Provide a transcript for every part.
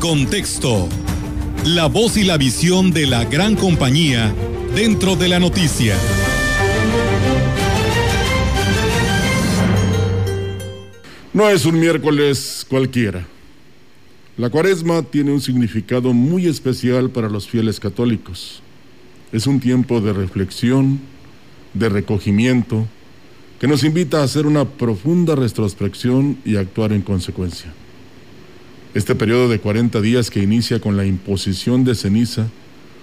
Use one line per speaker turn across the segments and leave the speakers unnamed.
contexto. La voz y la visión de la gran compañía dentro de la noticia.
No es un miércoles cualquiera. La cuaresma tiene un significado muy especial para los fieles católicos. Es un tiempo de reflexión, de recogimiento, que nos invita a hacer una profunda retrospección y actuar en consecuencia. Este periodo de 40 días que inicia con la imposición de ceniza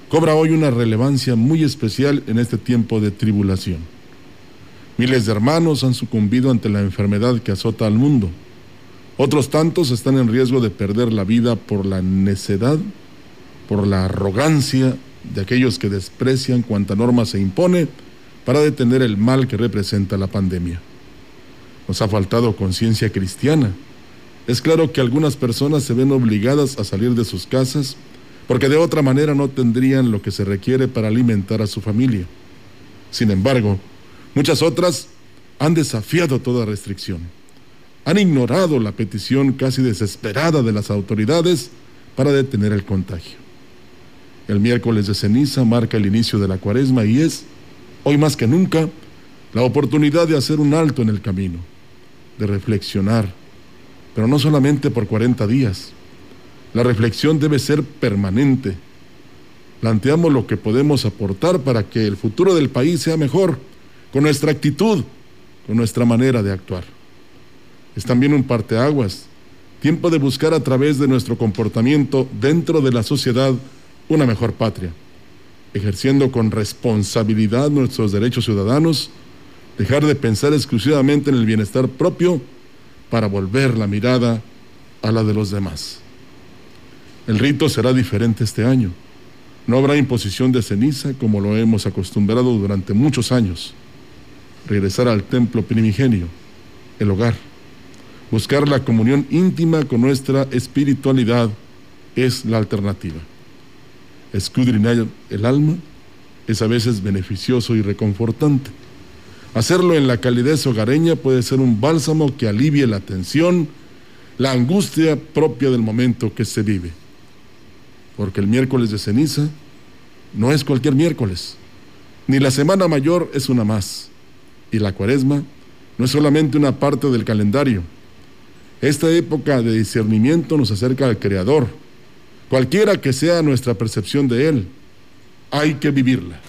cobra hoy una relevancia muy especial en este tiempo de tribulación. Miles de hermanos han sucumbido ante la enfermedad que azota al mundo. Otros tantos están en riesgo de perder la vida por la necedad, por la arrogancia de aquellos que desprecian cuanta norma se impone para detener el mal que representa la pandemia. Nos ha faltado conciencia cristiana. Es claro que algunas personas se ven obligadas a salir de sus casas porque de otra manera no tendrían lo que se requiere para alimentar a su familia. Sin embargo, muchas otras han desafiado toda restricción. Han ignorado la petición casi desesperada de las autoridades para detener el contagio. El miércoles de ceniza marca el inicio de la cuaresma y es hoy más que nunca, la oportunidad de hacer un alto en el camino, de reflexionar, pero no solamente por 40 días. La reflexión debe ser permanente. Planteamos lo que podemos aportar para que el futuro del país sea mejor, con nuestra actitud, con nuestra manera de actuar. Es también un parteaguas, tiempo de buscar a través de nuestro comportamiento dentro de la sociedad una mejor patria ejerciendo con responsabilidad nuestros derechos ciudadanos, dejar de pensar exclusivamente en el bienestar propio para volver la mirada a la de los demás. El rito será diferente este año. No habrá imposición de ceniza como lo hemos acostumbrado durante muchos años. Regresar al templo primigenio, el hogar. Buscar la comunión íntima con nuestra espiritualidad es la alternativa escudriñar el alma es a veces beneficioso y reconfortante. Hacerlo en la calidez hogareña puede ser un bálsamo que alivie la tensión, la angustia propia del momento que se vive. Porque el miércoles de ceniza no es cualquier miércoles, ni la semana mayor es una más, y la cuaresma no es solamente una parte del calendario. Esta época de discernimiento nos acerca al Creador, Cualquiera que sea nuestra percepción de Él, hay que vivirla.